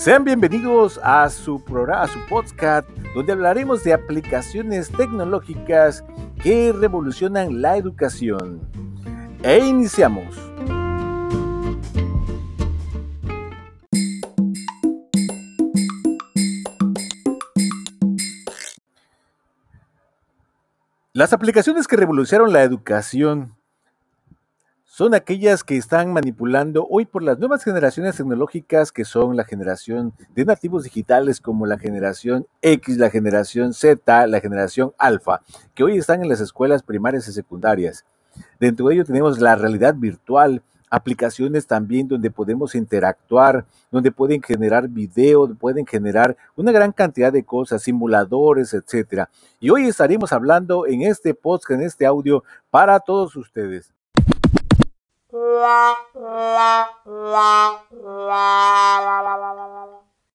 Sean bienvenidos a su programa, a su podcast, donde hablaremos de aplicaciones tecnológicas que revolucionan la educación. E iniciamos. Las aplicaciones que revolucionaron la educación son aquellas que están manipulando hoy por las nuevas generaciones tecnológicas que son la generación de nativos digitales como la generación X, la generación Z, la generación Alfa, que hoy están en las escuelas primarias y secundarias. Dentro de ello tenemos la realidad virtual, aplicaciones también donde podemos interactuar, donde pueden generar video, pueden generar una gran cantidad de cosas, simuladores, etcétera. Y hoy estaremos hablando en este podcast, en este audio para todos ustedes. la la la la